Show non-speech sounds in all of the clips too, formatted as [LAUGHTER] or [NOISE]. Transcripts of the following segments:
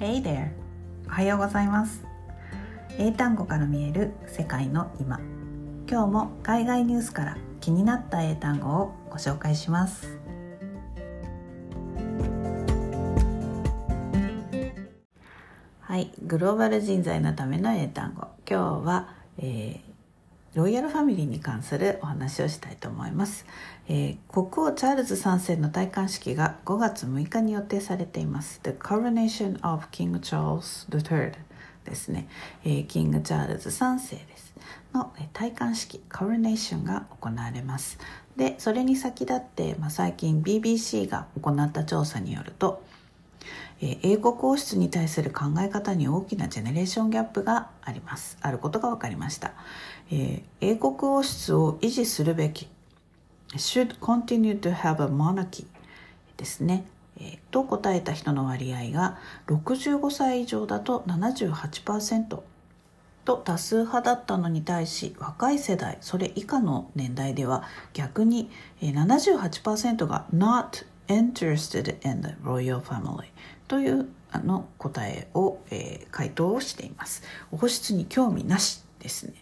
Hey there! おはようございます。英単語から見える世界の今。今日も海外ニュースから気になった英単語をご紹介します。はい。グローバル人材のための英単語。今日は、えーロイヤルファミリーに関するお話をしたいと思います、えー、国王チャールズ3世の戴冠式が5月6日に予定されています。The Coronation of King Charles III ですね、えー、 King Charles 3世です。の、戴冠式 Coronation が行われます。でそれに先立って、まあ、最近 BBC が行った調査によると英国王室に対する考え方に大きなジェネレーションギャップがあります。あることが分かりました、英国王室を維持するべき should continue to have a monarchy ですね、と答えた人の割合が65歳以上だと78%と多数派だったのに対し若い世代それ以下の年代では逆に78%が not interested in the royal family というあの答えを、えー、回答をしています。王室に興味なしですね。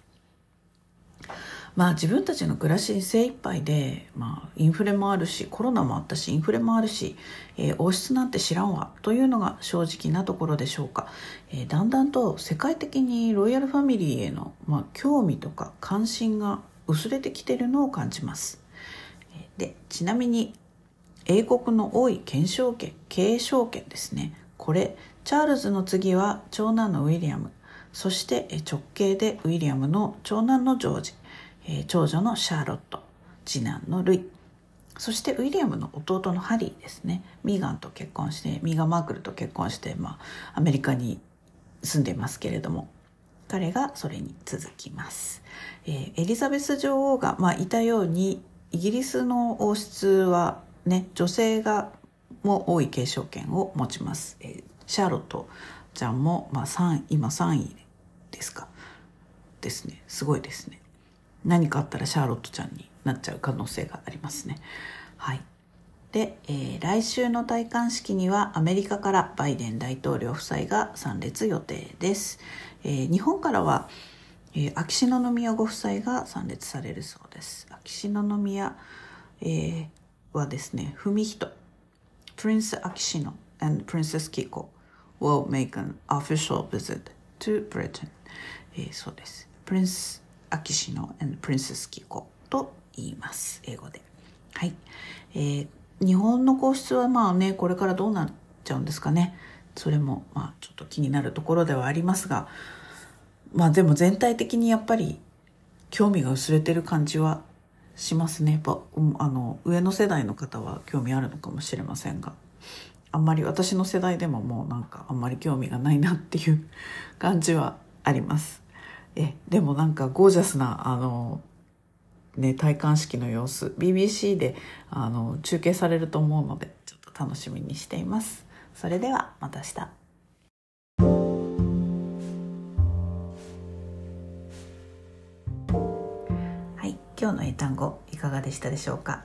まあ自分たちの暮らしに精一杯で、まあインフレもあるし、コロナもあったし、インフレもあるし、えー、王室なんて知らんわというのが正直なところでしょうか。えー、だんだんと世界的にロイヤルファミリーへの、まあ、興味とか関心が薄れてきてるのを感じます。で、ちなみに英国の多い継承権継承権ですね。これチャールズの次は長男のウィリアム。そして直系でウィリアムの長男のジョージ。長女のシャーロット。次男のルイ。そしてウィリアムの弟のハリーですね。ミーガンと結婚してミーガン・マークルと結婚して、まあ、アメリカに住んでますけれども。彼がそれに続きます、えー、エリザベス女王が、まあ、いたようにイギリスの王室はね女性がも多い継承権を持ちます、えー、シャーロットちゃんも、まあ、3今3位ですか。ですね。すごいですね。何かあったらシャーロットちゃんになっちゃう可能性がありますね。はい。で、えー、来週の戴冠式にはアメリカからバイデン大統領夫妻が参列予定です、えー、日本からは、えー、秋篠宮ご夫妻が参列されるそうです。秋篠宮、えー、はですね、文人、Prince Akishino and Princess Kiko will make an official visit to Britain、えー、そうです。Prince Akishino and Princess Kiko と言います。英語で。はい。えー、日本の皇室はまあね、これからどうなっちゃうんですかね。それもまあちょっと気になるところではありますが、まあでも全体的にやっぱり興味が薄れてる感じはしますね。やっぱ、あの、上の世代の方は興味あるのかもしれませんが、あんまり私の世代でももうなんかあんまり興味がないなっていう [LAUGHS] 感じはあります。え、でもなんかゴージャスな、あの、ね、戴冠式の様子、BBC で、あの、中継されると思うので、ちょっと楽しみにしています。それでは、また明日。今日の英単語いかがでしたでしょうか、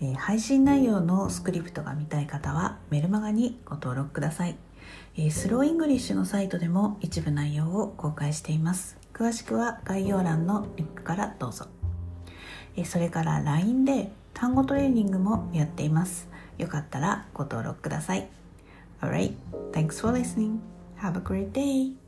えー、配信内容のスクリプトが見たい方はメルマガにご登録ください、えー、スローイングリッシュのサイトでも一部内容を公開しています。詳しくは概要欄のリンクからどうぞ、えー、それから LINE で単語トレーニングもやっています。よかったらご登録ください。Alright, thanks for listening. Have a great day.